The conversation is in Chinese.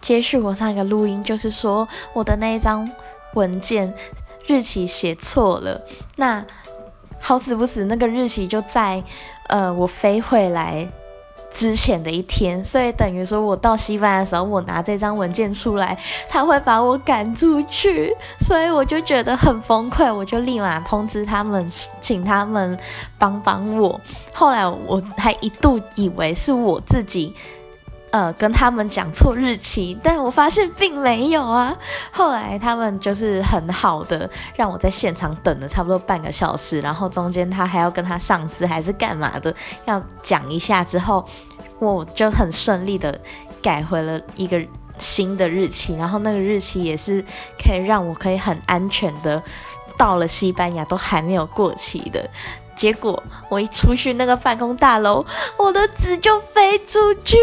接续我上一个录音，就是说我的那一张文件日期写错了，那好死不死，那个日期就在呃我飞回来之前的一天，所以等于说我到西班牙的时候，我拿这张文件出来，他会把我赶出去，所以我就觉得很崩溃，我就立马通知他们，请他们帮帮我。后来我还一度以为是我自己。呃，跟他们讲错日期，但我发现并没有啊。后来他们就是很好的，让我在现场等了差不多半个小时，然后中间他还要跟他上司还是干嘛的，要讲一下之后，我就很顺利的改回了一个新的日期，然后那个日期也是可以让我可以很安全的到了西班牙都还没有过期的。结果我一出去那个办公大楼，我的纸就飞出去。